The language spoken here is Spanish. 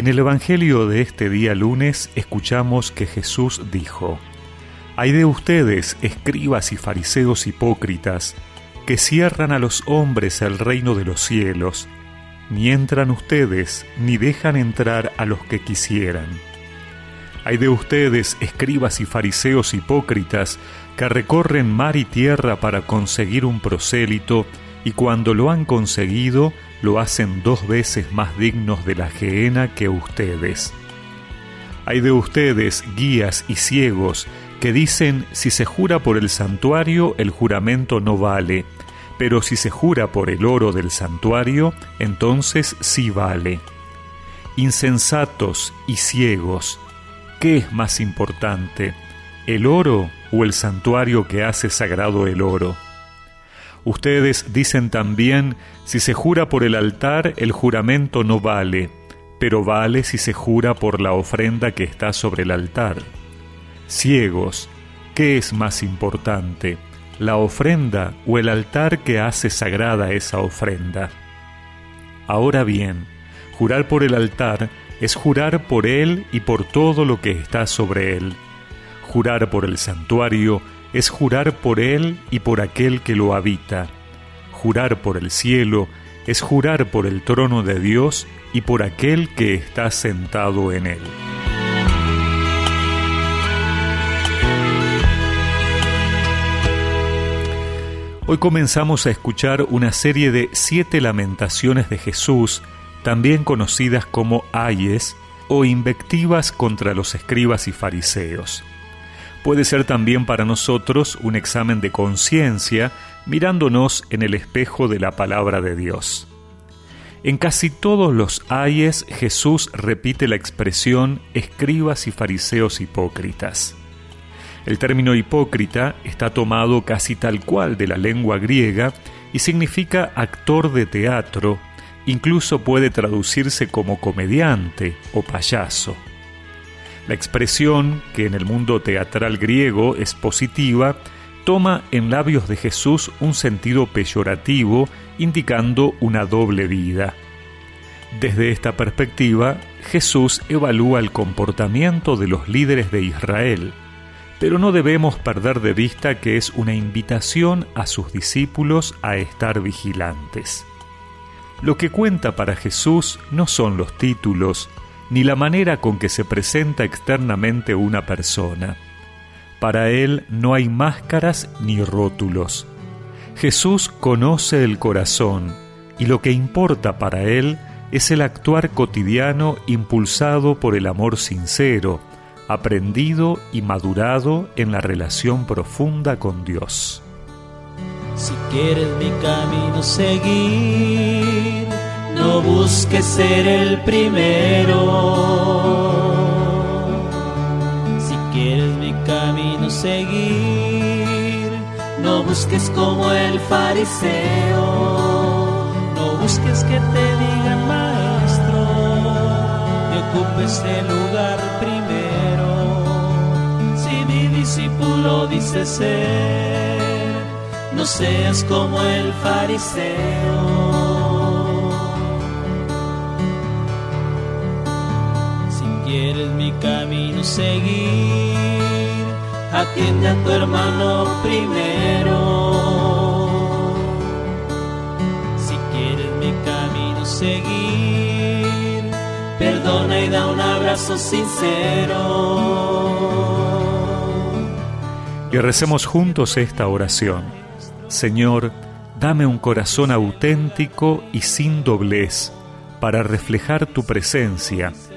En el Evangelio de este día lunes escuchamos que Jesús dijo, Hay de ustedes, escribas y fariseos hipócritas, que cierran a los hombres el reino de los cielos, ni entran ustedes, ni dejan entrar a los que quisieran. Hay de ustedes, escribas y fariseos hipócritas, que recorren mar y tierra para conseguir un prosélito, y cuando lo han conseguido, lo hacen dos veces más dignos de la gehenna que ustedes. Hay de ustedes, guías y ciegos, que dicen, si se jura por el santuario, el juramento no vale, pero si se jura por el oro del santuario, entonces sí vale. Insensatos y ciegos, ¿qué es más importante, el oro o el santuario que hace sagrado el oro? Ustedes dicen también, si se jura por el altar, el juramento no vale, pero vale si se jura por la ofrenda que está sobre el altar. Ciegos, ¿qué es más importante, la ofrenda o el altar que hace sagrada esa ofrenda? Ahora bien, jurar por el altar es jurar por él y por todo lo que está sobre él. Jurar por el santuario es jurar por Él y por aquel que lo habita. Jurar por el cielo es jurar por el trono de Dios y por aquel que está sentado en él. Hoy comenzamos a escuchar una serie de siete lamentaciones de Jesús, también conocidas como ayes o invectivas contra los escribas y fariseos puede ser también para nosotros un examen de conciencia mirándonos en el espejo de la palabra de Dios. En casi todos los ayes Jesús repite la expresión escribas y fariseos hipócritas. El término hipócrita está tomado casi tal cual de la lengua griega y significa actor de teatro, incluso puede traducirse como comediante o payaso. La expresión, que en el mundo teatral griego es positiva, toma en labios de Jesús un sentido peyorativo, indicando una doble vida. Desde esta perspectiva, Jesús evalúa el comportamiento de los líderes de Israel, pero no debemos perder de vista que es una invitación a sus discípulos a estar vigilantes. Lo que cuenta para Jesús no son los títulos, ni la manera con que se presenta externamente una persona. Para él no hay máscaras ni rótulos. Jesús conoce el corazón y lo que importa para él es el actuar cotidiano impulsado por el amor sincero, aprendido y madurado en la relación profunda con Dios. Si quieres mi camino seguir, no busques ser el primero. Si quieres mi camino seguir, no busques como el fariseo. No busques que te digan maestro y ocupes el lugar primero. Si mi discípulo dice ser, no seas como el fariseo quieres mi camino seguir, atiende a tu hermano primero. Si quieres mi camino seguir, perdona y da un abrazo sincero. Y recemos juntos esta oración. Señor, dame un corazón auténtico y sin doblez para reflejar tu presencia